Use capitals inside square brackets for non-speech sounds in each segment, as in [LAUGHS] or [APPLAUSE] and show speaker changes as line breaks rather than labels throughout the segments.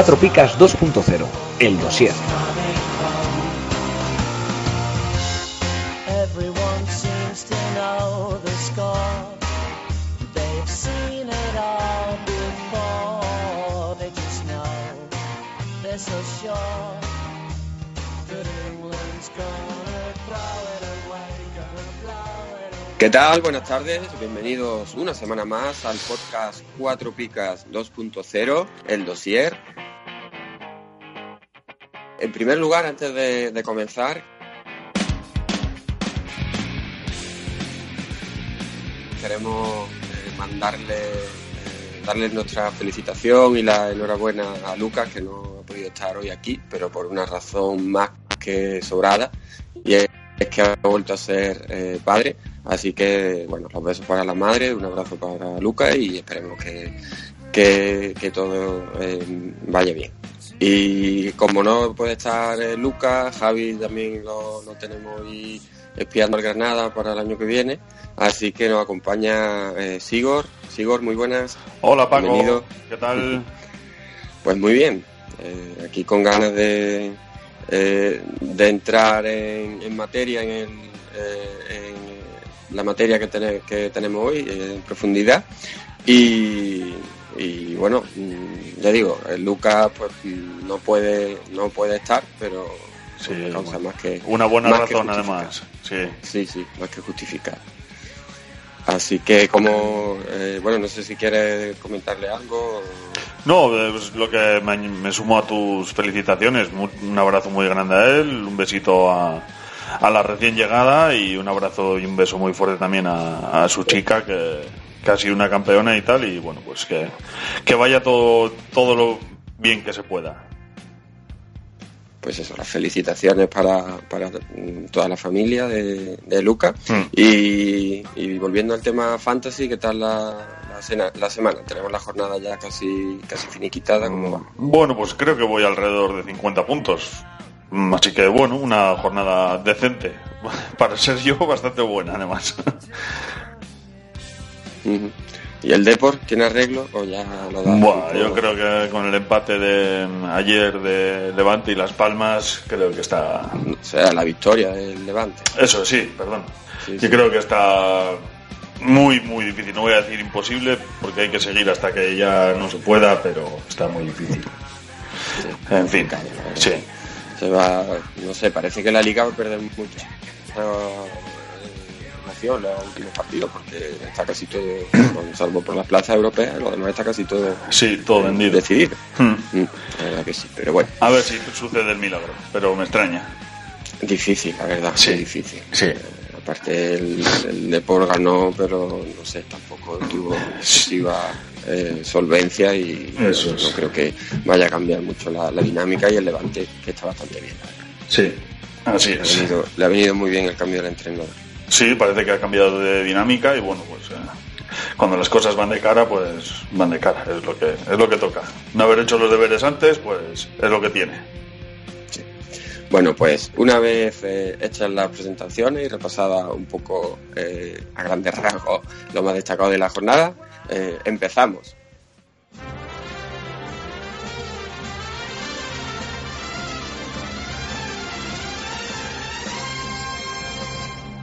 4 Picas 2.0, el dossier.
¿Qué tal? Buenas tardes, bienvenidos una semana más al podcast 4 Picas 2.0, el dossier. En primer lugar, antes de, comenzar, queremos eh, mandarle eh, darle nuestra felicitación y la enhorabuena a Lucas, que no ha podido estar hoy aquí, pero por una razón más que sobrada, y es que ha vuelto a ser eh, padre. Así que, bueno, los besos para la madre, un abrazo para Lucas y esperemos que, que, todo vaya bien. Y como no puede estar eh, Lucas, Javi también lo, lo tenemos ahí espiando al Granada para el año que viene. Así que nos acompaña eh, Sigor. Sigor, muy buenas.
Hola Paco,
Bienvenido.
¿qué tal? [LAUGHS]
Pues muy bien. Eh, aquí con ganas de, eh, de entrar en, en materia, en, el, en la materia que, tene- que tenemos hoy, en profundidad. Y, y bueno, ya digo, el Lucas pues no puede, no puede estar, pero
Sí,
por una causa
bueno.
más que
Una buena razón además. Sí.
Sí, sí, más que justificar. Así que como, eh, bueno, no sé si quieres comentarle algo.
No, pues lo que me, me sumo a tus felicitaciones. Un abrazo muy grande a él, un besito a, a la recién llegada y un abrazo y un beso muy fuerte también a, a su chica que, que ha sido una campeona y tal. Y bueno, pues que, que vaya todo, todo lo bien que se pueda.
pues eso, las felicitaciones para, para toda la familia de, de Luca.
Mm.
Y, y volviendo al tema fantasy, ¿qué tal la, la, cena- la semana? Tenemos la jornada ya casi, casi finiquitada, ¿cómo va?
Bueno, pues creo que voy alrededor de 50 puntos. Mm, Así que bueno, una jornada decente. [LAUGHS] Para ser yo, bastante buena además. [LAUGHS]
¿Y el Deport tiene arreglo o ya lo da?
Buah, yo creo que con el empate de ayer de Levante y Las Palmas, creo que está...
O sea, la victoria del Levante.
Eso sí, perdón.
Sí,
Yo
sí.
creo que está muy, muy difícil. No voy a decir imposible, porque hay que seguir hasta que ya no se pueda, pero está muy difícil. En fin, sí.
Se va, no sé, parece que la liga va a perder mucho los últimos partidos porque está casi todo, [COUGHS] salvo por las plazas europeas, lo demás está casi todo
Sí, todo vendido.
decidido.
Hmm.
Mm, La verdad que sí, pero bueno,
A ver si sucede el milagro, pero me extraña.
difícil, la verdad,
Sí.
difícil.
Sí.
Eh, aparte el, el Depor ganó, pero no sé, tampoco tuvo excesiva eh, solvencia y
Eso
no, creo que vaya a cambiar mucho la, la dinámica y el Levante que está bastante bien.
Sí, así
Le ha, venido, le ha venido muy bien el cambio del entrenador.
Sí, parece que ha cambiado de dinámica y bueno, pues eh, cuando las cosas van de cara, pues van de cara, es lo que es lo que toca. No haber hecho los deberes antes, pues es lo que tiene.
Bueno, pues una vez eh, hechas las presentaciones y repasada un poco eh, a grandes rasgos lo más destacado de la jornada, empezamos.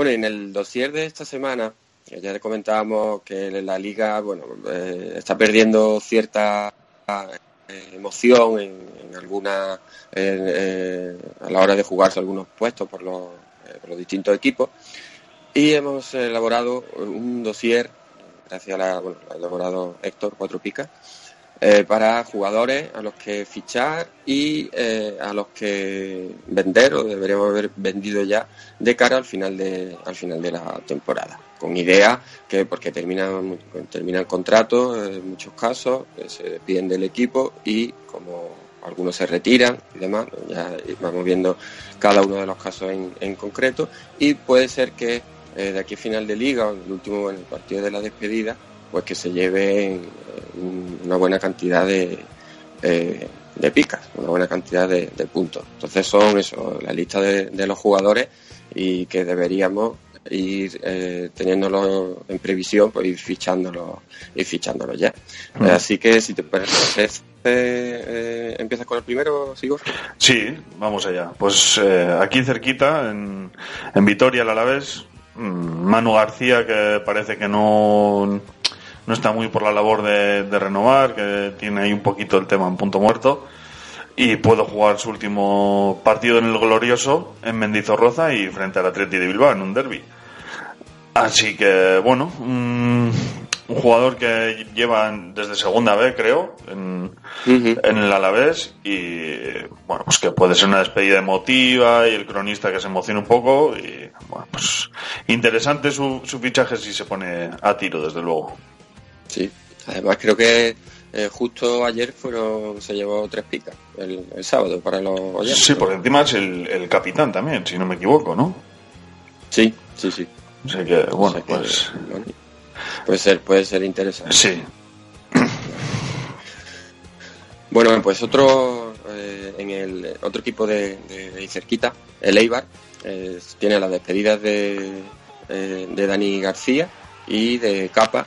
Bueno, en el dossier de esta semana, ya le comentábamos que la liga, bueno, eh, está perdiendo cierta eh, emoción en, en eh, a la hora de jugarse algunos puestos por los, distintos equipos. Y hemos elaborado un dossier gracias a la, bueno, elaborado Héctor Cuatro Picas eh, para jugadores a los que fichar y eh, a los que vender o deberíamos haber vendido ya de cara al final de al final de la temporada. Con idea que porque terminan termina el contrato en muchos casos se despiden del equipo y como algunos se retiran y demás ya vamos viendo cada uno de los casos en, en concreto. Y puede ser que eh, de aquí a final de liga o el último en el partido de la despedida pues que se lleven una buena cantidad de, eh, de picas, una buena cantidad de, de, puntos. Entonces son eso, la lista de, de, los jugadores y que deberíamos ir eh, teniéndolo en previsión, pues ir fichándolo, ir fichándolo ya. Así que si te parece, eh, ¿empiezas con el primero, Sigor?
Sí, vamos allá. Pues eh, aquí cerquita, en, en Vitoria, el Alavés, mm, Manu García, que parece que no no está muy por la labor de, de, renovar, que tiene ahí un poquito el tema en punto muerto. Y puedo jugar su último partido en el Glorioso en Mendizorroza y frente al Atleti de Bilbao en un derby. Así que, bueno, un, un jugador que lleva desde segunda vez, creo, en, uh -huh. en el Alavés y, bueno, pues que puede ser una despedida emotiva y el cronista que se emociona un poco y, bueno, pues interesante su, su fichaje si se pone a tiro, desde luego.
Sí, además creo que eh, justo ayer fueron se llevó tres picas el, el sábado para los oyentes.
Sí, por encima es el, el, capitán también, si no me equivoco, ¿no?
Sí, sí, sí.
O sea que, bueno,
o sea que,
pues...
bueno, puede ser, puede ser interesante.
Sí. [COUGHS]
Bueno, pues otro eh, en el otro equipo de, de, de cerquita, el Eibar, eh, tiene las despedidas de, de Dani García y de Capa,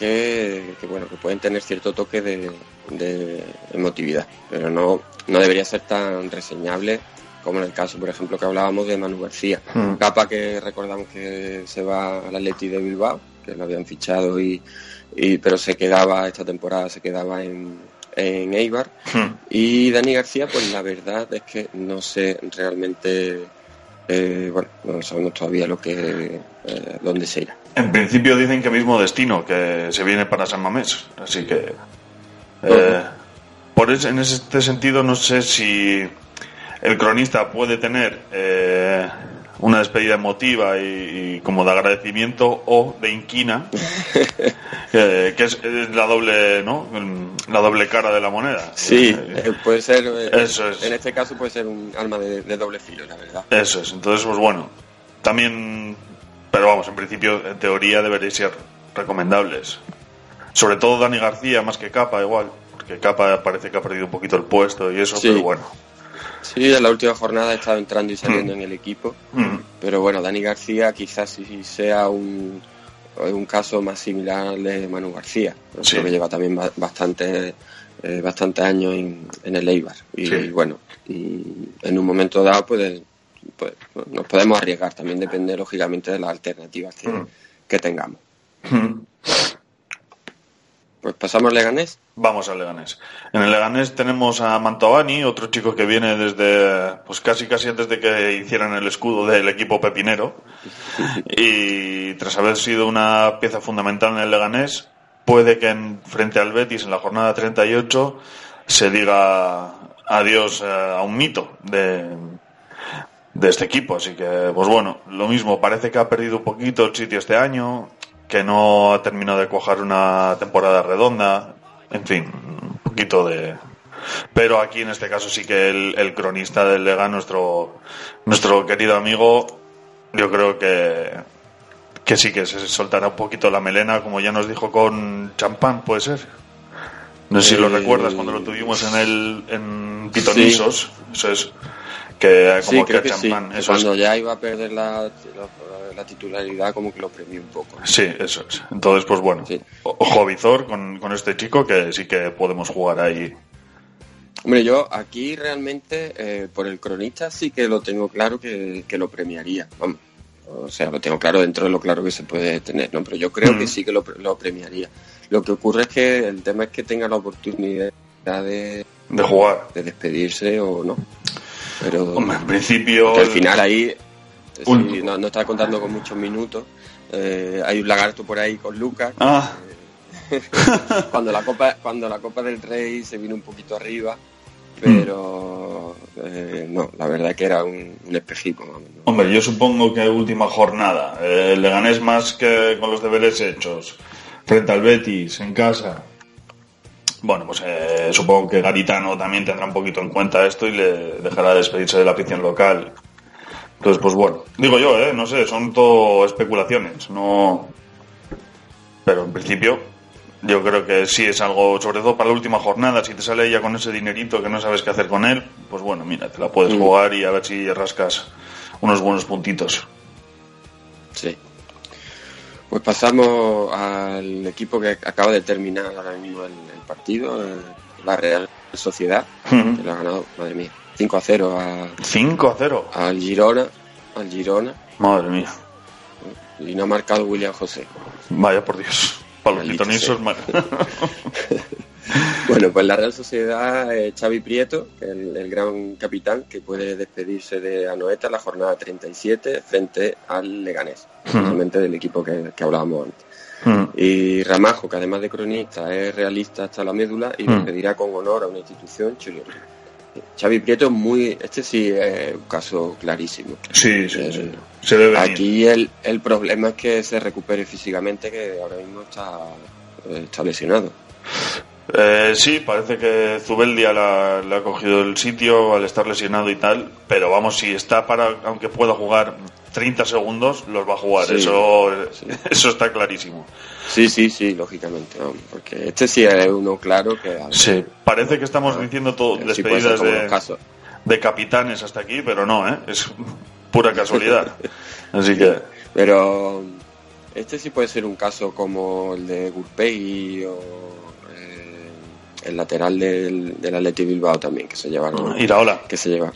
que, que, bueno que pueden tener cierto toque de, de, emotividad pero no no debería ser tan reseñable como en el caso por ejemplo que hablábamos de Manu García mm. Capa que recordamos que se va al Atleti de Bilbao que lo habían fichado y, y pero se quedaba esta temporada se quedaba en, en Eibar mm. y Dani García pues la verdad es que no sé realmente eh, bueno, no sabemos todavía lo que eh, dónde se irá.
En principio dicen que mismo destino, que se viene para San Mamés, así que eh, por ese, en este sentido no sé si el cronista puede tener eh, una despedida emotiva y, y, como de agradecimiento o de inquina, [LAUGHS] que, que es, es, la doble, ¿no? La doble cara de la moneda.
Sí, eh, puede ser.
Eh, Eso es.
En este caso puede ser un alma de, de, doble filo, la verdad.
Eso es. Entonces, pues bueno, también, pero vamos, en principio, en teoría deberían ser recomendables. Sobre todo Dani García, más que Capa, igual, porque Capa parece que ha perdido un poquito el puesto y eso, sí. pero bueno.
Sí, en la última jornada ha estado entrando y saliendo mm. en el equipo. Mm. Pero bueno, Dani García quizás sí sea un, un caso más similar al de Manu García. Sí. Creo que lleva también bastante, eh, bastante años en, en, el Eibar. Y, sí. bueno, en un momento dado pues, pues, nos podemos arriesgar. También depende lógicamente de las alternativas que, mm. que tengamos. Pues pasamos al Leganés.
Vamos al Leganés. En el Leganés tenemos a Mantovani, otro chico que viene desde, pues casi casi antes de que hicieran el escudo del equipo pepinero. [LAUGHS] Y tras haber sido una pieza fundamental en el Leganés, puede que en, frente al Betis en la jornada 38 se diga adiós a un mito de, de este equipo. Así que, pues bueno, lo mismo, parece que ha perdido un poquito el sitio este año que no ha terminado de cuajar una temporada redonda, en fin, un poquito de, Pero aquí en este caso sí que el, el cronista del Lega, nuestro, nuestro querido amigo, yo creo que, que sí que se soltará un poquito la melena, como ya nos dijo con champán, puede ser. No sé si lo
Eh,
recuerdas cuando lo tuvimos en el en Pitonisos, eso es que como
Sí,
que
creo que sí.
champán,
que
eso es.
Cuando ya iba a perder la, la, la titularidad, como que lo premió un poco.
Sí, eso es. Entonces, pues bueno,
Sí.
ojo a Vizor con, con este chico que sí que podemos jugar ahí.
Hombre, yo aquí realmente, eh, por el cronista, sí que lo tengo claro que, que lo premiaría. Vamos. O sea, lo tengo claro dentro de lo claro que se puede tener, ¿no? Pero yo creo
Mm.
que sí que lo, lo premiaría. Lo que ocurre es que el tema es que tenga la oportunidad de,
De jugar.
de despedirse o no. Pero
Hombre, en principio.
al final ahí, eh,
Un-
sí, no, no está contando con muchos minutos. Eh, hay un lagarto por ahí con Lucas.
Ah, [LAUGHS]
cuando la copa cuando la copa del rey se vino un poquito arriba pero eh, no la verdad que era un, un espejismo vamos, ¿no?
hombre, yo supongo que última jornada. Eh, le ganes más que con los deberes hechos. Frente al Betis, en casa. Bueno, pues eh, supongo que Garitano también tendrá un poquito en cuenta esto y le dejará despedirse de la afición local. Entonces, pues bueno, digo yo, ¿eh? No sé, son todo especulaciones, no... Pero en principio, yo creo que sí es algo, sobre todo para la última jornada, si te sale ya con ese dinerito que no sabes qué hacer con él, pues bueno, mira, te la puedes
Mm.
jugar y a ver si rascas unos buenos puntitos.
sí pues pasamos al equipo que acaba de terminar ahora mismo el, el partido eh, la Real Sociedad que lo ha ganado madre mía 5 a 0 a-
5 a 0.
al Girona al Girona
Madre mía.
y no ha marcado William José
Vaya por Dios. Para los mal. [LAUGHS]
Bueno, pues la Real Sociedad, eh, Xavi Prieto, el, el gran capitán, que puede despedirse de Anoeta en la jornada 37 frente al Leganés, precisamente del equipo que, que hablábamos antes.
Mm.
Y Ramajo, que además de cronista es realista hasta la médula y
Mm.
despedirá con honor a una institución chilena. Xavi Prieto es muy, este sí es un caso clarísimo.
Sí, sí,
Eh,
sí. Se debe venir.
Aquí el, el problema es que se recupere físicamente, que ahora mismo está, eh, está lesionado.
Eh, sí, parece que Zubeldia la- le ha cogido el sitio al estar lesionado y tal, pero vamos, si está para, aunque pueda jugar 30 segundos, los va a jugar,
Sí,
eso,
sí. [LAUGHS]
eso está clarísimo.
Sí, sí, sí, lógicamente, porque este sí es uno claro que
Sí, parece que estamos diciendo todo,
sí
despedidas de, capitanes hasta aquí, pero no, ¿eh? es pura casualidad. [LAUGHS] Así que,
Pero este sí puede ser un caso como el de Gurpei o el lateral del, del Atleti Bilbao también, que se llevaron,
Iraola.
que se lleva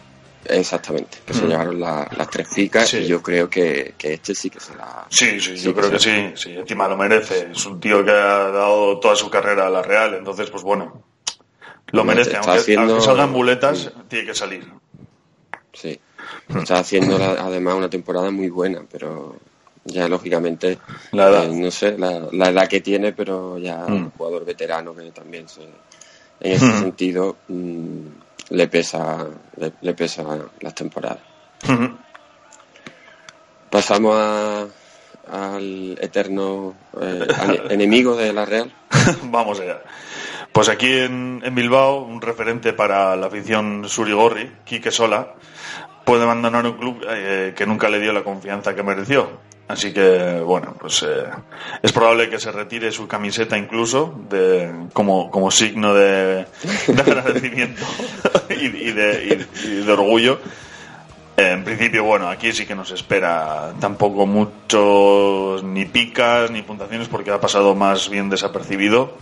exactamente, que se
Mm.
llevaron la- las tres ficas
Sí.
y yo creo que, que este sí que se la...
Sí, sí,
Sí,
yo creo que
sí.
sí, sí, encima lo merece. Es un tío que ha dado toda su carrera a la Real, entonces, pues bueno, lo merece.
está
Aunque,
haciendo-
aunque salgan buletas, tiene que salir.
Sí, está haciendo la- además una temporada muy buena, pero ya lógicamente,
La edad.
eh, no sé, la, la edad que tiene, pero ya
Mm.
un jugador veterano que también se, en ese
Mm.
sentido mm, le pesa le, le pesa las temporadas. Pasamos a- al eterno eh, [LAUGHS] enemigo de la Real. [LAUGHS]
Vamos allá. Pues aquí en, en Bilbao, un referente para la afición surigorri, Quique Sola, puede abandonar un club eh, que nunca le dio la confianza que mereció. Así que, bueno, pues eh, es probable que se retire su camiseta incluso de, como, como signo de, de agradecimiento [LAUGHS] y, de, orgullo. En principio, bueno, aquí sí que nos espera tampoco muchos ni picas ni puntuaciones porque ha pasado más bien desapercibido.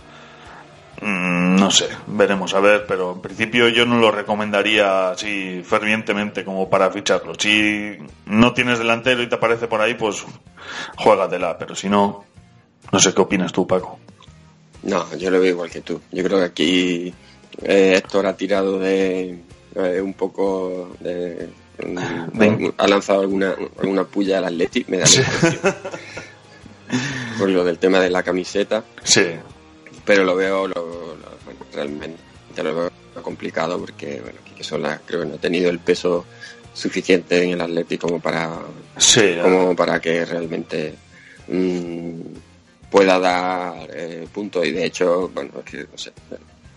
Mm, no sé, veremos a ver, pero en principio yo no lo recomendaría así fervientemente como para ficharlo. Si no tienes delantero y te aparece por ahí, pues juégatela, pero si no, no sé qué opinas tú, Paco.
No, yo lo veo igual que tú. Yo creo que aquí eh, Héctor ha tirado de eh, un poco de, [LAUGHS]
De-
ha lanzado alguna alguna puya al Atleti, me da la impresión. [LAUGHS] Por lo del tema de la camiseta,
Sí,
pero lo veo lo, lo- bueno, realmente lo veo complicado porque bueno, Quique Sola creo que no ha tenido el peso suficiente en el Atleti como para
sí,
como para que realmente mm, pueda dar eh, puntos y de hecho bueno es que no sé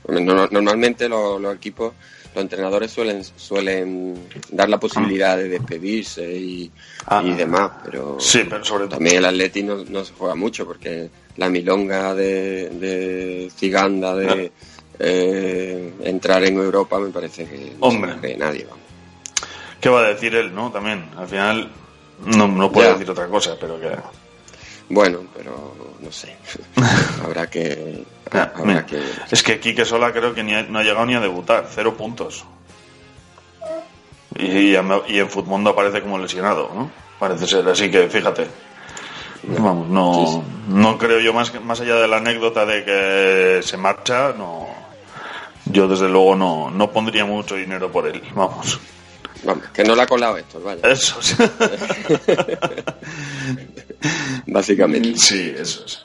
No- Normalmente los, los equipos, los entrenadores suelen suelen dar la posibilidad de despedirse y,
Ah.
y demás, pero
Sí, pero sobre todo.
también el Atleti no, no se juega mucho porque la milonga de, de Ciganda de eh, entrar en Europa me parece que no
Hombre.
se nadie. vamos.
¿Qué va a decir él, no? También, al final, no, no puede
Ya.
decir otra cosa, pero que.
Bueno, pero no sé. [LAUGHS] habrá que.
Ah,
habrá
mira,
que
Es que Quique Sola creo que ni ha- no ha llegado ni a debutar, cero puntos. Y, y, en Futmundo aparece como lesionado, ¿no? Parece ser, así que fíjate. Vamos, no, no creo yo más, más allá de la anécdota de que se marcha, no. Yo desde luego no, no pondría mucho dinero por él, vamos.
Vamos, que no la ha colado esto, vaya.
Eso sí. [LAUGHS]
Básicamente.
Sí, eso es.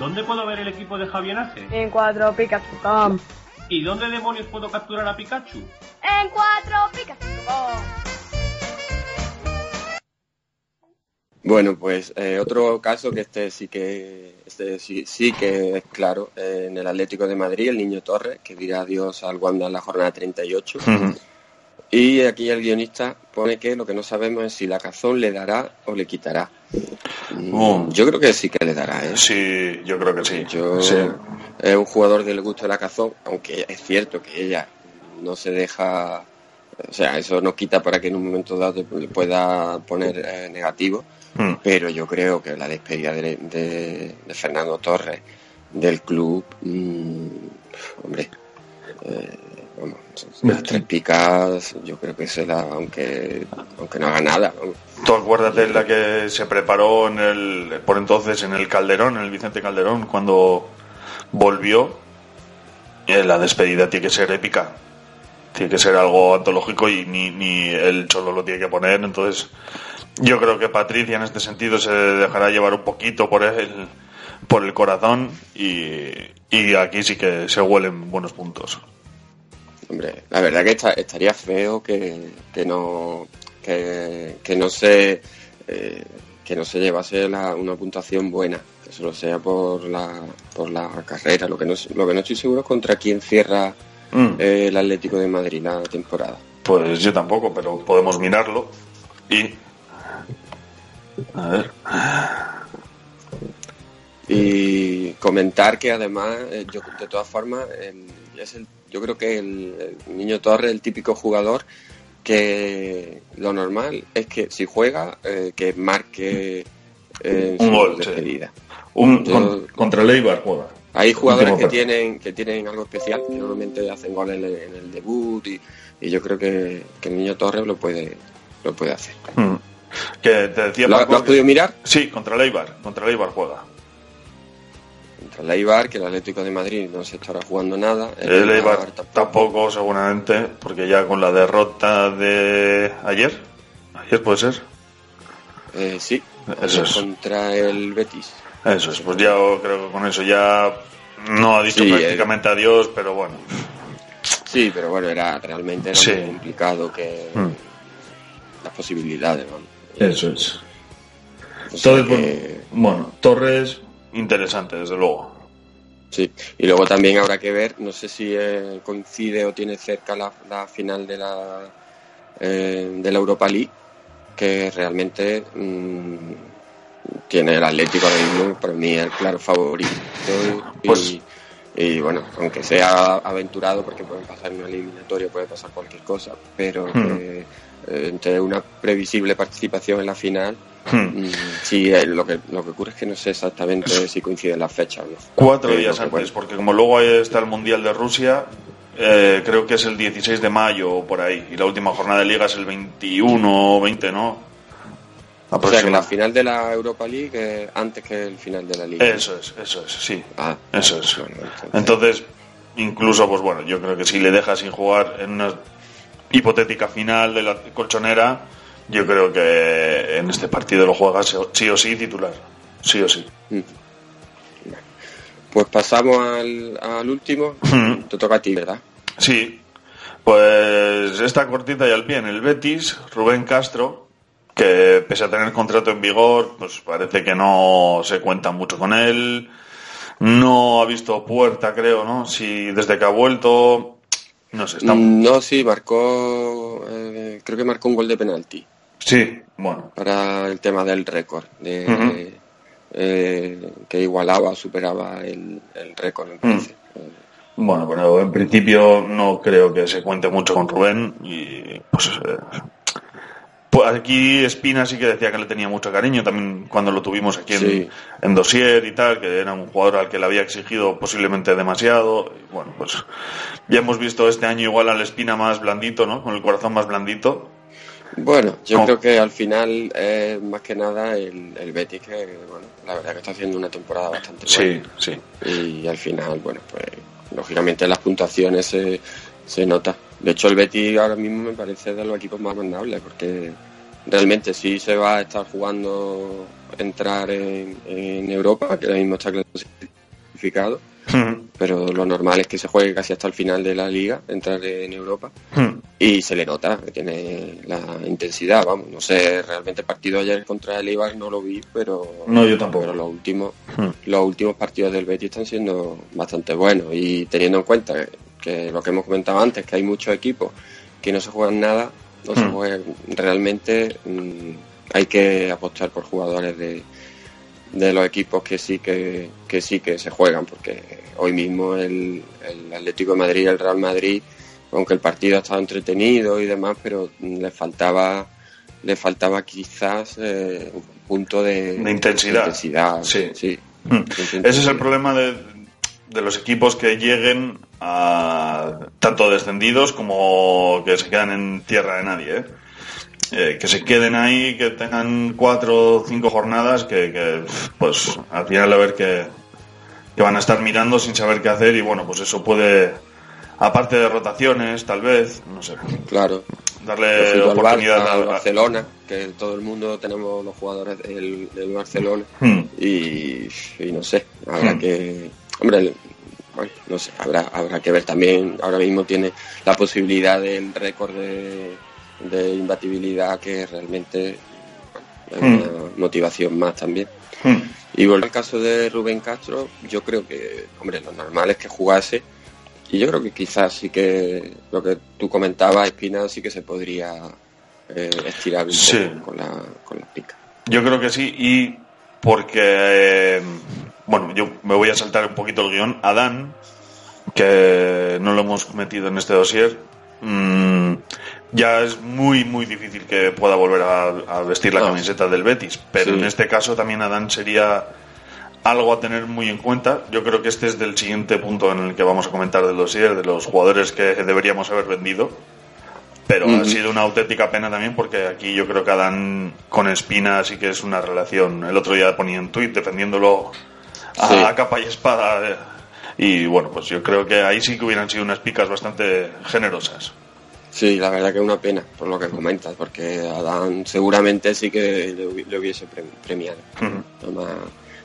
¿Dónde puedo ver el equipo de Javier Ace?
En cuatropicas.com.
¿Y dónde demonios puedo capturar a Pikachu?
En cuatropicas.com.
Bueno, pues eh, otro caso que este sí que este sí, sí que es claro eh, en el Atlético de Madrid, el niño Torres, que dirá adiós al Wanda en la jornada 38.
Ujú.
Y aquí el guionista pone que lo que no sabemos es si la cazón le dará o le quitará. Mm,
Oh.
Yo creo que sí que le dará, ¿eh?
Sí, yo creo que sí.
Yo
Sí.
es un jugador del gusto de la cazón, aunque es cierto que ella no se deja, o sea, eso no quita para que en un momento dado le pueda poner eh, negativo,
Mm.
pero yo creo que la despedida de, de- de Fernando Torres del club, mm, hombre, eh, vamos, las tres picas, yo creo que se la, aunque, aunque no haga nada, vamos.
Tú acuérdate la que se preparó en el, por entonces en el Calderón, en el Vicente Calderón, cuando volvió. Eh, La despedida tiene que ser épica. Tiene que ser algo antológico y ni, ni él solo lo tiene que poner. Entonces, yo creo que Patricia en este sentido se dejará llevar un poquito por el, por el corazón y, y aquí sí que se huelen buenos puntos.
Hombre, la verdad que esta- estaría feo que, que no que, que no se eh, que no se llevase la- una puntuación buena, que solo sea por la por la carrera. Lo que no lo que no estoy seguro es contra quién cierra
Mm.
eh, el Atlético de Madrid la temporada.
Pues yo tampoco, pero podemos mirarlo y... A ver.
Y comentar que además, eh, yo de todas formas, el- es el- yo creo que el, el niño Torres, el típico jugador que lo normal es que si juega, eh, que marque eh,
Un gol,
despedida.
Un,
Yo-
con- contra el Eibar juega.
Hay jugadores que tienen que tienen algo especial, que normalmente hacen goles en el, en el debut y, y yo creo que, que el niño Torres lo puede lo puede hacer.
Mm. Que te decía
¿Lo, lo has
que-
podido mirar?
Sí, contra el Eibar. Contra el Eibar juega.
El Eibar, que el Atlético de Madrid no se estará jugando nada.
El Eibar
tampoco.
tampoco, seguramente, porque ya con la derrota de ayer, ayer puede ser,
Eh, sí,
Eso es.
contra el Betis.
eso es, pues ya creo que con eso ya no ha dicho
Sí,
prácticamente adiós, pero bueno.
Sí, pero bueno, era realmente era
Sí.
muy complicado que
Mm.
las posibilidades, vamos.
Eso es.
O sea
Entonces,
que-
bueno, Torres, interesante, desde luego.
Sí, y luego también habrá que ver, no sé si eh, coincide o tiene cerca la, la final de la eh, de la Europa League, que realmente mm, tiene el Atlético ahora mismo, para mí el claro favorito. Y,
Pues-
y, bueno, aunque sea aventurado, porque puede pasar una eliminatoria, puede pasar cualquier cosa, pero
Hmm.
eh, entre una previsible participación en la final,
Hmm.
mm, sí, eh, lo, que, lo que ocurre es que no sé exactamente si coinciden las fechas no.
Cuatro días antes,
bueno,
porque como luego está el Mundial de Rusia, eh, creo que es el 16 de mayo o por ahí, y la última jornada de liga es el 21 o 20, ¿no?
O sea que la final de la Europa League es antes que el final de la Liga.
Eso es, eso es, sí.
Ah,
Eso es.
bueno, entonces-
Entonces, incluso, pues bueno, yo creo que si le dejas sin jugar en una hipotética final de la colchonera, yo creo que en este partido lo juegas sí o sí titular. Sí o sí.
Pues pasamos al, al último.
Hmm.
Te toca a ti, ¿verdad?
Sí, pues esta cortita y al pie en el Betis, Rubén Castro, que pese a tener contrato en vigor, pues parece que no se cuenta mucho con él, no ha visto puerta, creo, ¿no? Si desde que ha vuelto, no sé, está...
Mm, No, sí, marcó. eh, creo que marcó un gol de penalti
Sí, bueno,
para el tema del récord. De, eh, que igualaba, superaba el, el récord, me parece.
bueno, pero en principio no creo que se cuente mucho con Rubén y pues... eh, pues aquí Espina sí que decía que le tenía mucho cariño, también cuando lo tuvimos aquí en,
Sí.
en Dossier y tal, que era un jugador al que le había exigido posiblemente demasiado. Y bueno, pues ya hemos visto este año igual al Espina más blandito, ¿no? Con el corazón más blandito.
Bueno, yo
¿Cómo?
creo que al final es más que nada el, el Betis que, bueno, la verdad que está haciendo una temporada bastante buena.
sí.
y al final, bueno, pues lógicamente las puntuaciones se, se nota. De hecho, el Betis ahora mismo me parece de los equipos más mandables, porque realmente sí se va a estar jugando entrar en, en Europa, que ahora mismo está clasificado, pero lo normal es que se juegue casi hasta el final de la liga, entrar en Europa, y se le nota, que tiene la intensidad, vamos, no sé, realmente el partido ayer contra el Eibar no lo vi, pero
No, yo tampoco.
pero los últimos los últimos partidos del Betis están siendo bastante buenos y teniendo en cuenta que, que lo que hemos comentado antes, que hay muchos equipos que no se juegan nada, no se
Mm.
juegan realmente mm, hay que apostar por jugadores de, de los equipos que sí que, que sí que se juegan, porque hoy mismo el, el Atlético de Madrid el Real Madrid, aunque el partido ha estado entretenido y demás, pero mm, le faltaba le faltaba quizás eh, un punto de,
De intensidad.
intensidad,
Sí.
sí.
Hmm. Ese es el problema de, de los equipos que lleguen a tanto descendidos como que se quedan en tierra de nadie. ¿eh? Eh, que se queden ahí, que tengan cuatro o cinco jornadas, que, que, pues al final a ver que, que van a estar mirando sin saber qué hacer y bueno, pues eso puede, aparte de rotaciones, tal vez, no sé,
Claro.
darle oportunidad
al
a-
Barcelona, que todo el mundo tenemos los jugadores del, del Barcelona
Hmm.
y, y no sé, habrá
Hmm.
que, hombre, el- bueno, no sé, habrá habrá que ver también. Ahora mismo tiene la posibilidad del récord de, de imbatibilidad que realmente es una motivación más también.
Hmm.
Y volviendo al caso de Rubén Castro, yo creo que, hombre, lo normal es que jugase. Y yo creo que quizás sí que lo que tú comentabas, Espina, sí que se podría eh, estirar un
Sí.
poco con, la, con las picas.
Yo creo que sí, y porque, eh, bueno, yo me voy a saltar un poquito el guion. Adán, que no lo hemos metido en este dossier, mm, ya es muy, muy difícil que pueda volver a, a vestir la
No.
camiseta del Betis, pero
Sí.
en este caso también Adán sería algo a tener muy en cuenta. Yo creo que este es del siguiente punto en el que vamos a comentar del dossier, de los jugadores que deberíamos haber vendido. Pero ha sido una auténtica pena también porque aquí yo creo que Adán con Espina sí que es una relación. El otro día ponía un tuit defendiéndolo a,
Sí.
a capa y espada. eh. Y bueno, pues yo creo que ahí sí que hubieran sido unas picas bastante generosas.
Sí, la verdad que es una pena, por lo que comentas, porque Adán seguramente sí que le, hubi- le hubiese pre- premiado. Además,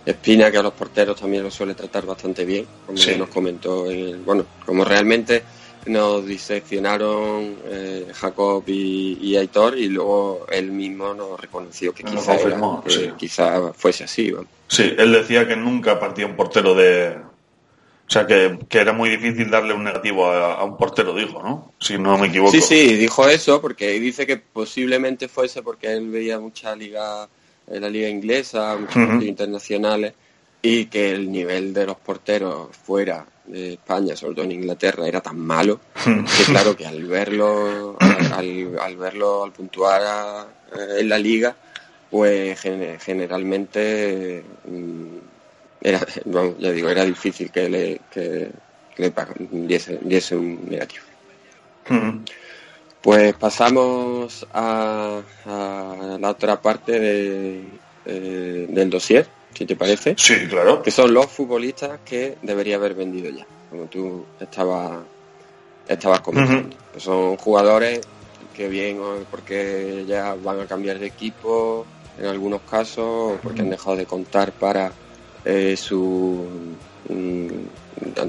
Espina, que a los porteros también lo suele tratar bastante bien, como
Sí.
nos comentó. en el- bueno, como realmente nos diseccionaron eh, Jacob y, y Aitor, y luego él mismo nos reconoció que
Nos
quizá, era-
confirmó,
que
sí.
quizá fuese así.
Sí, él decía que nunca partía un portero de... O sea, que, que era muy difícil darle un negativo a, a un portero, dijo, ¿no? Si no me equivoco.
Sí, sí, dijo eso porque dice que posiblemente fuese porque él veía mucha liga, en la liga inglesa, muchos partidos internacionales y que el nivel de los porteros fuera de España, sobre todo en Inglaterra, era tan malo que claro que al verlo, al, verlo, al puntuar a- eh, en la liga, pues gen- generalmente mm, era, [LAUGHS] vamos, ya digo, era difícil que le, que, que le diese, diese un negativo. Pues pasamos a, a la otra parte de, eh, del dossier, si te parece.
Sí, claro.
Que son los futbolistas que debería haber vendido ya, como tú estabas estabas comentando. Son jugadores que bien porque ya van a cambiar de equipo en algunos casos, porque han dejado de contar para eh, su mm,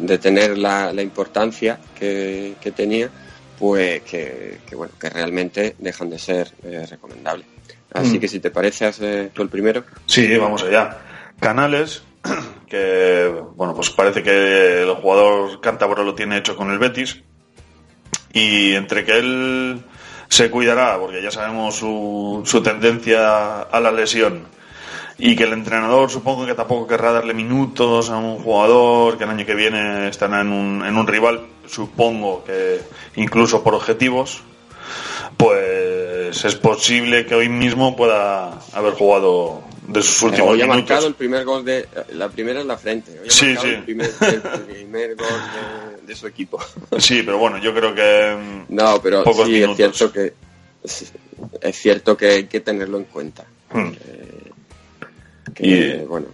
de tener la, la importancia que, que tenía, pues que, que, bueno, que realmente dejan de ser eh, recomendables. Así
Mm.
que si te parece, haces tú el primero.
Sí, vamos allá. Canales, [CLEARS THROAT] que bueno, pues parece que el jugador cántabro lo tiene hecho con el Betis. Y entre que él se cuidará, porque ya sabemos su, su tendencia a la lesión, y que el entrenador supongo que tampoco querrá darle minutos a un jugador que el año que viene estará en un, en un rival, supongo que incluso por objetivos, pues es posible que hoy mismo pueda haber jugado de sus últimos
Hoy ha
minutos.
marcado el primer gol de la primera en la frente. Hoy ha
Sí,
marcado
sí.
El primer, el primer gol de, de su equipo.
Sí, pero bueno, yo creo que
No, pero sí es cierto que es, cierto que hay que tenerlo en cuenta.
Hmm.
Que,
Y-
bueno,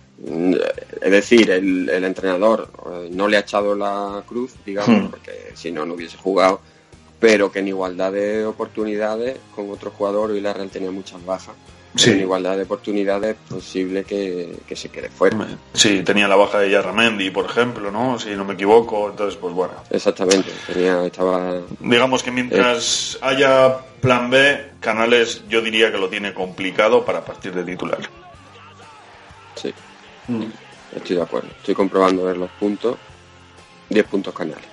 es decir, el, el entrenador eh, no le ha echado la cruz, digamos,
Hmm.
porque si no no hubiese jugado, pero que en igualdad de oportunidades con otro jugador y la Real tenía muchas bajas.
Sí.
En igualdad de oportunidades es posible que, que se quede fuera.
sí, tenía la baja de Yarramendi, por ejemplo, ¿no? Si no me equivoco, entonces pues bueno.
Exactamente, tenía, estaba
Digamos que mientras haya plan B, Canales yo diría que lo tiene complicado para partir de titular.
Sí, estoy de acuerdo. Estoy comprobando ver los puntos. 10 puntos canales.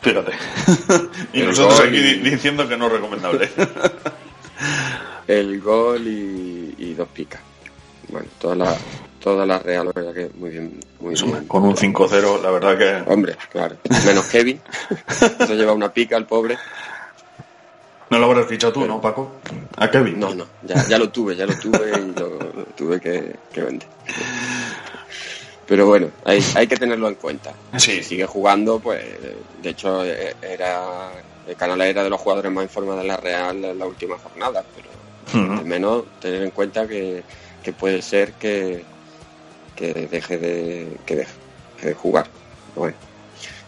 Fíjate. [LAUGHS] y
El
nosotros aquí
y-
diciendo que no es recomendable. [LAUGHS]
El gol y, y dos picas. Bueno, toda la, toda la Real, la verdad que muy bien. Muy bien.
Con un 5-0, la verdad que...
Hombre, claro. Menos Kevin. [LAUGHS] Se lleva una pica el pobre.
No lo habrás fichado tú, ¿no, Paco? A Kevin.
No, no, ya, ya lo tuve, ya lo tuve y lo tuve que, que vender. Pero bueno, hay, hay que tenerlo en cuenta.
Sí.
Si sigue jugando, pues de hecho eh, era el canal era de los jugadores más en forma de la Real en la última jornada, pero al menos tener en cuenta que, que puede ser que, que deje de que deje de jugar. Bueno.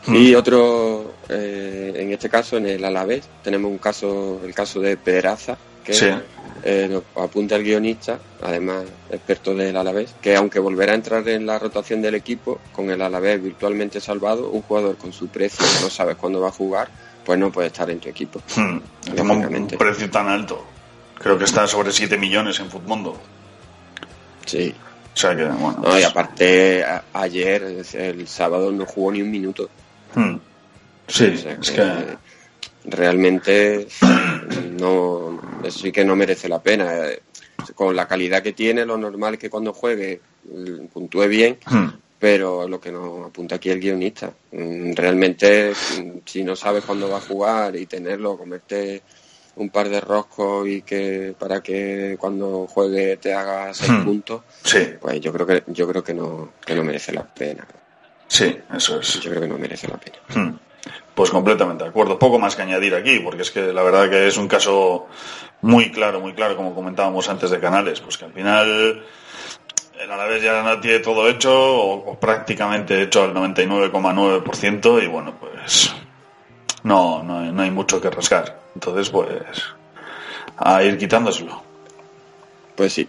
Y otro, eh, en este caso, en el Alavés, tenemos un caso, el caso de Pedraza, que
Sí.
eh, apunta el guionista, además experto del Alavés, que aunque volverá a entrar en la rotación del equipo, con el Alavés virtualmente salvado, un jugador con su precio no sabes cuándo va a jugar, pues no puede estar en tu equipo.
Hmm. Un precio tan alto. Creo que está sobre 7 millones en Futmundo.
Sí.
O sea que, bueno.
No, y aparte, a- ayer, el sábado, no jugó ni un minuto.
Hmm. Sí,
O sea
es que...
realmente no eso sí que no merece la pena Eh, con la calidad que tiene lo normal es que cuando juegue mm, puntúe bien
Hmm.
pero lo que nos apunta aquí el guionista mm, realmente mm, si no sabes cuándo va a jugar y tenerlo comerte un par de roscos y que para que cuando juegue te haga seis
Hmm.
puntos
Sí,
pues yo creo que yo creo que no que no merece la pena
sí, eso es.
yo creo que no merece la pena
Hmm. Pues completamente de acuerdo. Poco más que añadir aquí, porque es que la verdad que es un caso muy claro, muy claro, como comentábamos antes de Canales, pues que al final el Alavés ya no tiene todo hecho, o, o prácticamente hecho al 99,9%, y bueno, pues no, no, no hay mucho que rascar. Entonces, pues a ir quitándoselo.
pues sí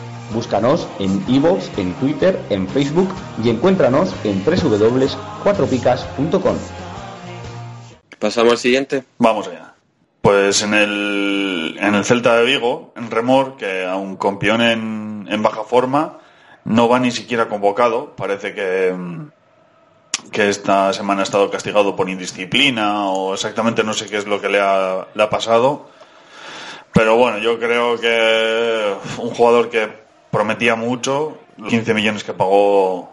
Búscanos en iVoox, en Twitter, en Facebook y encuéntranos en www.cuatropicas.com.
pasamos al siguiente
Vamos allá. Pues en el, en el Celta de Vigo, en Remor, que aún campeón en, en baja forma, no va ni siquiera convocado. Parece que, que esta semana ha estado castigado por indisciplina o exactamente no sé qué es lo que le ha, le ha pasado. Pero bueno, yo creo que un jugador que prometía mucho, los 15 millones que pagó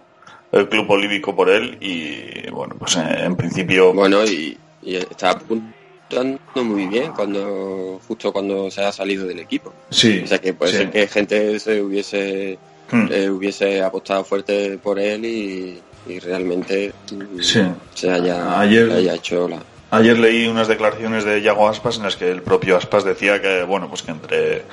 el club olímpico por él y bueno, pues eh, en principio...
Bueno, y, y está apuntando muy bien cuando justo cuando se ha salido del equipo.
Sí.
O sea que puede
sí.
ser que gente se hubiese
Hmm.
eh, hubiese apostado fuerte por él y, y realmente
Sí.
se haya,
Ayer-
le haya hecho la...
Ayer leí unas declaraciones de Yago Aspas en las que el propio Aspas decía que, bueno, pues que entre,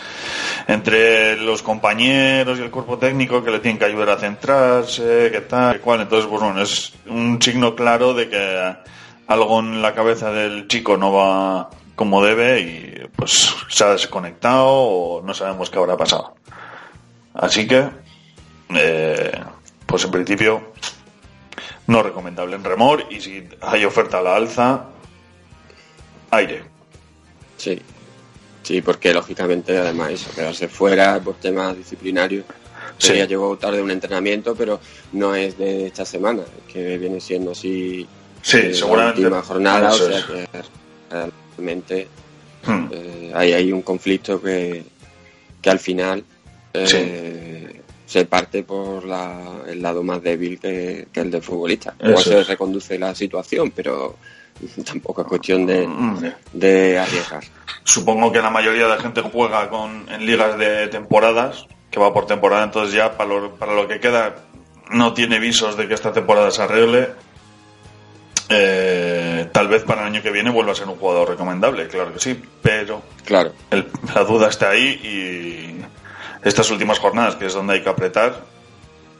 entre los compañeros y el cuerpo técnico que le tienen que ayudar a centrarse, que tal, que cual. Entonces, pues bueno, es un signo claro de que algo en la cabeza del chico no va como debe y pues se ha desconectado o no sabemos qué habrá pasado. Así que, eh, pues en principio, no recomendable en remor y si hay oferta a la alza, aire.
Sí, sí, porque lógicamente además eso, quedarse fuera por temas disciplinarios.
Sí.
Ya llegó tarde un entrenamiento, pero no es de esta semana, que viene siendo así
Sí,
eh,
seguramente.
la última jornada, o sea que realmente
Hmm.
eh, hay, hay un conflicto que, que al final eh, se parte por la- el lado más débil que, que el del futbolista. Igual se reconduce la situación, pero [LAUGHS] tampoco es cuestión de,
Mm,
de arriesgar.
Supongo que la mayoría de la gente juega con, en ligas de temporadas, que va por temporada, entonces ya para lo, para lo que queda no tiene visos de que esta temporada se arregle. Eh, tal vez para el año que viene vuelva a ser un jugador recomendable, claro que sí, pero
Claro,
el- la duda está ahí y estas últimas jornadas, que es donde hay que apretar,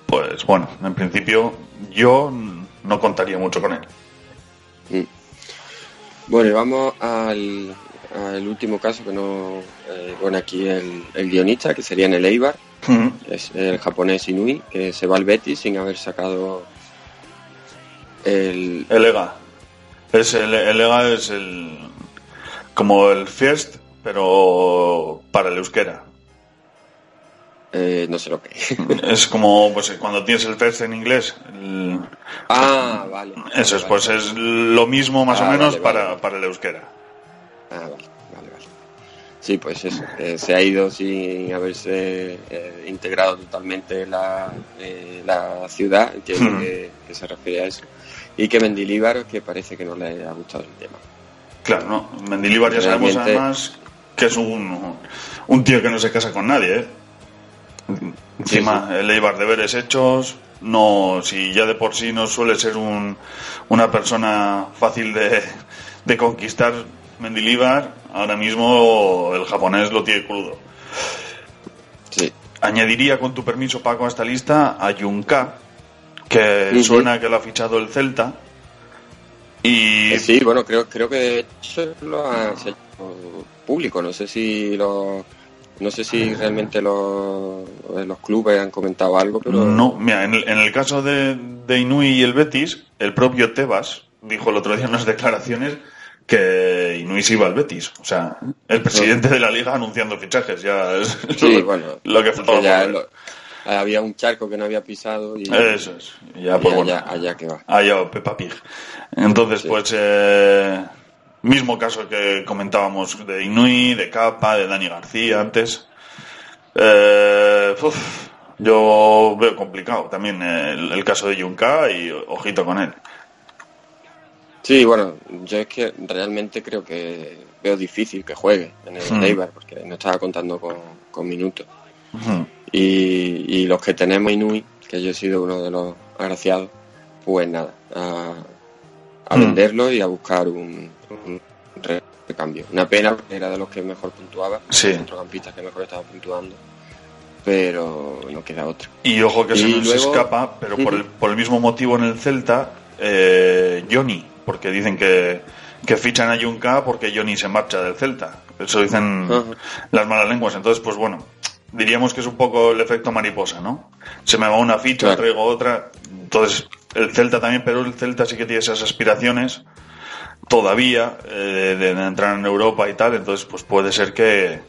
pues bueno, en principio yo no contaría mucho con él.
Bueno, y vamos al, al último caso que no eh, pone aquí el, el guionista, que sería en el Eibar, es el japonés Inui, que se va al Betis sin haber sacado el...
El EGA. Es el, el EGA es el como el First, pero para el euskera.
Eh, no sé lo que es. [LAUGHS]
Es como pues cuando tienes el First en inglés. el-
ah, vale.
eso es,
Vale,
pues
vale.
es lo mismo más
Ah,
o menos
vale,
para, para el euskera.
Ah, vale, vale, vale. Sí, pues eso, eh, se ha ido sin haberse eh, integrado totalmente en la, eh, la ciudad, entiendo que, que se refiere a eso. Y que Mendilíbar, que parece que no le ha gustado el tema.
Claro, ¿no? Mendilibar ya sabemos
Realmente-
además que es un, un tío que no se casa con nadie, ¿eh? Encima, el Eibar deberes hechos, no, si ya de por sí no suele ser un, una persona fácil de, de conquistar Mendilibar, ahora mismo el japonés lo tiene crudo.
Sí,
Añadiría, con tu permiso, Paco, a esta lista a Junca, que suena que lo ha fichado el Celta. Y
Eh, sí, bueno, creo, creo que de hecho lo ha hecho público, no sé si lo, no sé si realmente los, los clubes han comentado algo, pero
No, mira, en el, en el caso de, de Inui y el Betis, el propio Tebas dijo el otro día en las declaraciones que Inui se iba al Betis. O sea, el presidente de la liga anunciando fichajes, ya es
sí, [LAUGHS]
lo,
bueno,
lo que faltaba
lo- había un charco que no había pisado y,
Eso es. Ya,
y
pues bueno,
allá, allá que va.
allá Peppa Pig. Entonces,
Sí.
pues, eh, mismo caso que comentábamos de Inui, de Capa, de Dani García antes. Eh, uf, yo veo complicado también el, el caso de Junca y ojito con él.
Sí, bueno, yo es que realmente creo que veo difícil que juegue en el
Hmm.
Eibar, porque no estaba contando con, con minutos. Y, y los que tenemos Inui, que yo he sido uno de los agraciados, pues nada, a, a
Hmm.
venderlo y a buscar un, un recambio. Una pena porque era de los que mejor puntuaba,
Sí.
centrocampistas que mejor estaba puntuando, pero no queda otra.
Y ojo que se
Y
nos
luego-
escapa, pero por el, por el mismo motivo en el Celta, eh, Johnny, porque dicen que, que fichan a Junca porque Johnny se marcha del Celta. Eso dicen
Ajá.
las malas lenguas. Entonces, pues bueno, diríamos que es un poco el efecto mariposa, ¿no? Se me va una ficha,
Claro.
traigo otra. Entonces, el Celta también, pero el Celta sí que tiene esas aspiraciones todavía eh, de, de entrar en Europa y tal. Entonces, pues puede ser que,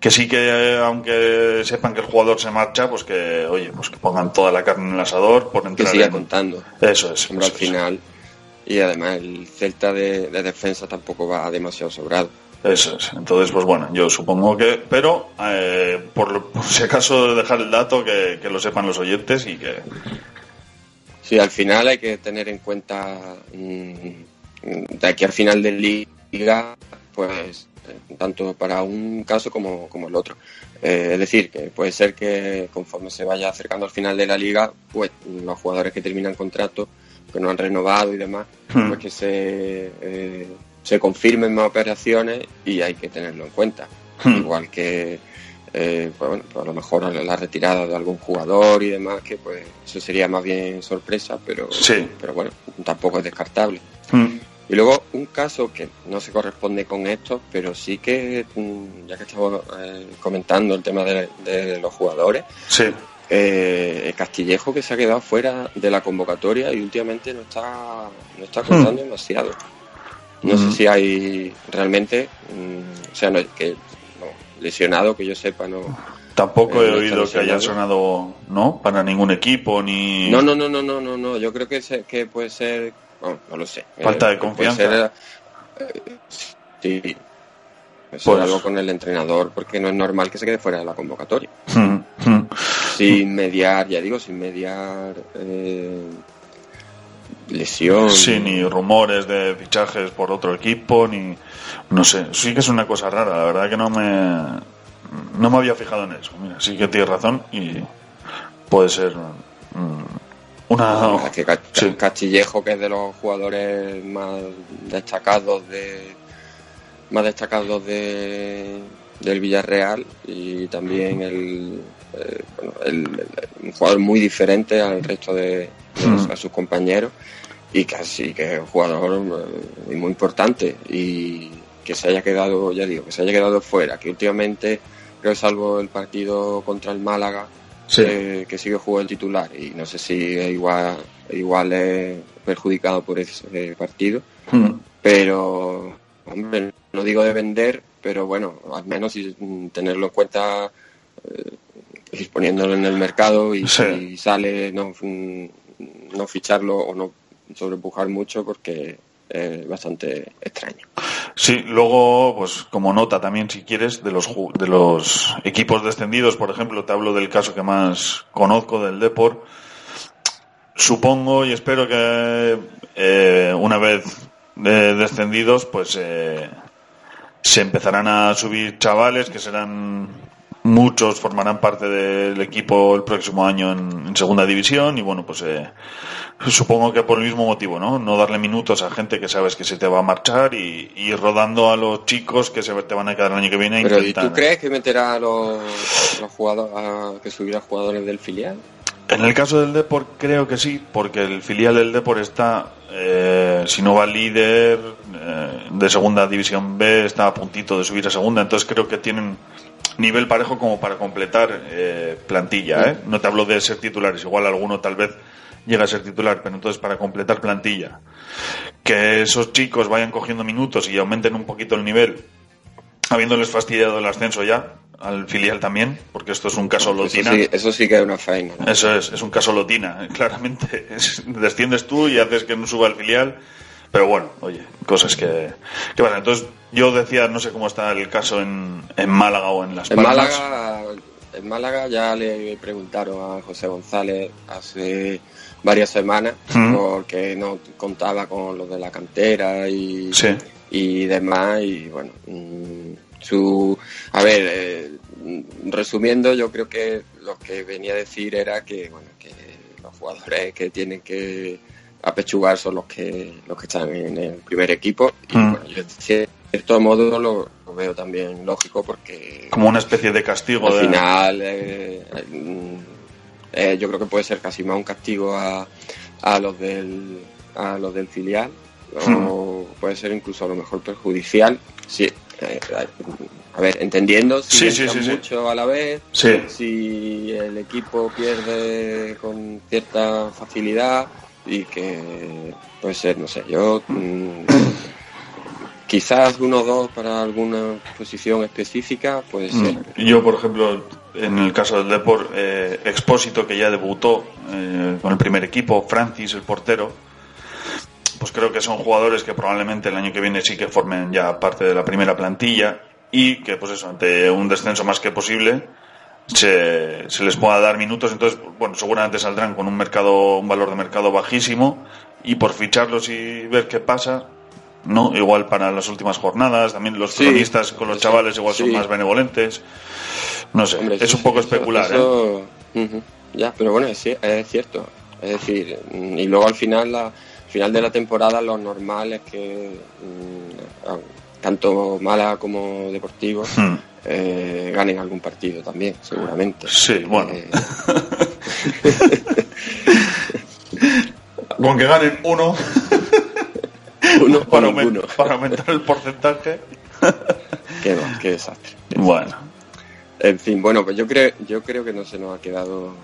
que sí que, aunque sepan que el jugador se marcha, pues que, oye, pues que pongan toda la carne en el asador por
Que
entrar
siga
en-
contando.
Eso es.
Hombre, al
es.
final, y además el Celta de, de defensa tampoco va demasiado sobrado.
Eso es. Entonces, pues bueno, yo supongo que. Pero, eh, por, por si acaso, dejar el dato que, que lo sepan los oyentes y que.
Sí, al final hay que tener en cuenta mm, de aquí al final de liga, pues eh, tanto para un caso como, como el otro. Eh, es decir, que puede ser que conforme se vaya acercando al final de la liga, pues los jugadores que terminan contrato, que no han renovado y demás,
Hmm.
pues que se, eh, se confirmen más operaciones y hay que tenerlo en cuenta.
Hmm.
Igual que eh, pues bueno, pues a lo mejor la retirada de algún jugador y demás, que pues eso sería más bien sorpresa, pero,
Sí.
pero bueno, tampoco es descartable.
Mm,
Y luego un caso que no se corresponde con esto, pero sí que, mm, ya que estamos eh, comentando el tema de, de los jugadores,
Sí.
eh, Castillejo que se ha quedado fuera de la convocatoria y últimamente no está, no está contando demasiado. No sé
Mm.
si hay realmente, mm, o sea, no, que lesionado que yo sepa, no.
Tampoco
Eh,
he
no está
oído que haya sonado, ¿no? Para ningún equipo ni.
No, no, no, no, no, no, no. Yo creo que, se- que puede ser, bueno, no lo sé.
Falta de
puede
confianza.
ser, eh, sí, puede ser
Pues-
algo con el entrenador, porque no es normal que se quede fuera de la convocatoria. [LAUGHS] Sin mediar, ya digo, sin mediar eh, lesión.
Sí, ni rumores de fichajes por otro equipo, ni. No sé, sí que es una cosa rara, la verdad que no me. No me había fijado en eso. Mira, sí que tienes razón y puede ser una.
Que Ca- Castillejo, que es de los jugadores más destacados de más destacados de del Villarreal y también el, eh, bueno, el- el- un jugador muy diferente al resto de, de
Hmm.
a sus compañeros y casi que es un jugador eh, muy importante y que se haya quedado ya digo que se haya quedado fuera que últimamente creo que salvo el partido contra el Málaga
Sí.
eh, que sigue jugando el titular y no sé si es igual igual es perjudicado por ese partido
Mm.
pero hombre no digo de vender pero bueno al menos mm, tenerlo en cuenta eh, ir poniéndolo en el mercado y
Sí.
si sale no no ficharlo o no sobrepujar mucho porque es bastante extraño
Sí, luego, pues como nota también, si quieres, de los, de los equipos descendidos, por ejemplo, te hablo del caso que más conozco del Depor. Supongo y espero que eh, una vez eh, descendidos, pues eh, se empezarán a subir chavales que serán muchos formarán parte del equipo el próximo año en, en segunda división y bueno pues eh, supongo que por el mismo motivo no no darle minutos a gente que sabes que se te va a marchar y, y rodando a los chicos que se te van a quedar el año que viene
pero ¿y
intentan-
tú crees que meterá a los, los jugadores a- que subirá jugadores del filial
En el caso del Depor creo que sí, porque el filial del Depor está, eh, si no va líder eh, de segunda división B, está a puntito de subir a segunda, entonces creo que tienen nivel parejo como para completar eh, plantilla. ¿eh? No te hablo de ser titulares, igual alguno tal vez llega a ser titular, pero entonces para completar plantilla. Que esos chicos vayan cogiendo minutos y aumenten un poquito el nivel, habiéndoles fastidiado el ascenso ya, al filial también, porque esto es un caso
eso
lotina.
sí, eso sí que es una faena ¿no?
Eso es, es un caso lotina, [LAUGHS] claramente. Es- desciendes tú y haces que no suba el filial. Pero bueno, oye, cosas que, que pasan. Entonces, yo decía, no sé cómo está el caso en, en Málaga o en Las
En
Palmas.
Málaga, en Málaga ya le preguntaron a José González hace varias semanas
Mm.
porque no contaba con los de la cantera y,
Sí.
y demás y bueno mm, su a ver eh, resumiendo yo creo que lo que venía a decir era que bueno que los jugadores que tienen que apechugar son los que los que están en el primer equipo y
Mm.
bueno, yo de cierto modo lo, lo veo también lógico porque
Como una especie de castigo.
al
de-
final eh, mm, eh, yo creo que puede ser casi más un castigo a, a los del a los del filial o puede ser incluso a lo mejor perjudicial sí eh, a ver entendiendo si
Sí, sí, sí,
mucho a la vez si el equipo pierde con cierta facilidad y que puede ser no sé yo mm, quizás uno o dos para alguna posición específica puede ser
Mm. Yo, por ejemplo, en el caso del Depor, eh, Expósito, que ya debutó eh, con el primer equipo, Francis, el portero, pues creo que son jugadores que probablemente el año que viene sí que formen ya parte de la primera plantilla y que, pues eso, ante un descenso más que posible, se, se les pueda dar minutos. Entonces, bueno, seguramente saldrán con un mercado, un valor de mercado bajísimo y por ficharlos y ver qué pasa, ¿no? Igual para las últimas jornadas, también los
Sí,
cronistas con los
sí,
chavales igual son más benevolentes. No sé,
Hombre,
es un poco
eso-
especular, ¿eh?
Ya, pero bueno, es, es cierto. Es decir, y luego al final, la, al final de la temporada, lo normal es que mm, tanto Mala como Deportivo
Hmm.
eh, ganen algún partido también, seguramente.
Sí, bueno.
Eh, [LAUGHS]
Con que ganen uno
uno [LAUGHS]
para, aumen-
ninguno.
para aumentar el porcentaje.
Qué, va, qué desastre.
Bueno,
En fin, bueno, pues yo creo, yo creo que no se nos ha quedado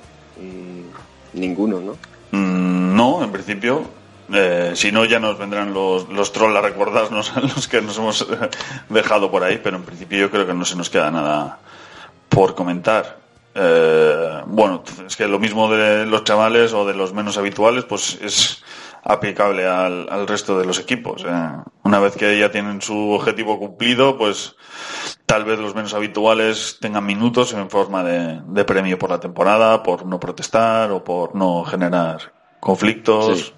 mm, ninguno, ¿no?
mm, no, en principio. Eh, si no, ya nos vendrán los, los trolls a recordarnos a los que nos hemos [LAUGHS] dejado por ahí, pero en principio yo creo que no se nos queda nada por comentar. Eh, bueno, es que lo mismo de los chavales o de los menos habituales, pues es aplicable al, al resto de los equipos. eh. Una vez que ya tienen su objetivo cumplido, pues tal vez los menos habituales tengan minutos en forma de, de premio por la temporada, por no protestar o por no generar conflictos.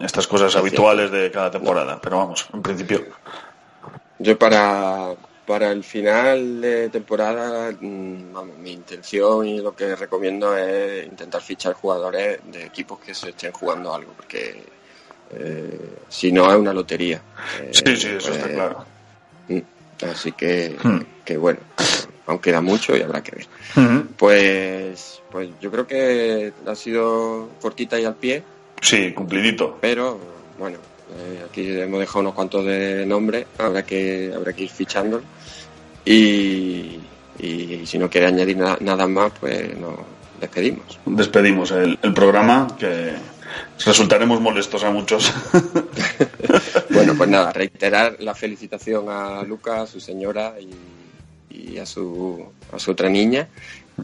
Estas cosas
Es
habituales de cada temporada. Pero vamos, en principio.
Yo para, para el final de temporada, mm, vamos, mi intención y lo que recomiendo es intentar fichar jugadores de equipos que se estén jugando algo, porque eh, si no es una lotería. Eh,
Sí, sí, eso
pues,
está claro.
mm, Así que,
Hmm.
que bueno, aún queda mucho y habrá que ver.
Ujú.
Pues, pues yo creo que ha sido cortita y al pie,
Sí, cumplidito.
pero bueno, eh, aquí hemos dejado unos cuantos de nombres, habrá que, habrá que ir fichando. Y, y si no quiere añadir na- nada más, pues nos despedimos.
Despedimos el, el programa, que resultaremos molestos a muchos. [LAUGHS]
Bueno, pues nada, reiterar la felicitación a Lucas, a su señora y, y a, su, a su otra niña.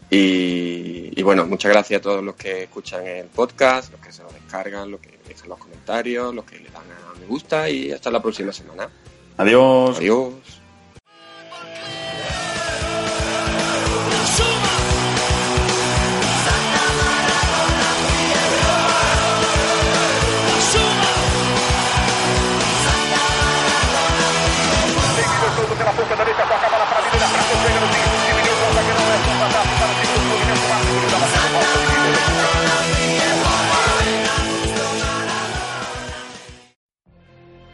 Y, y bueno, muchas gracias a todos los que escuchan el podcast, los que se lo descargan, los que dejan los comentarios, los que le dan a me gusta y hasta la próxima semana.
Adiós.
Adiós.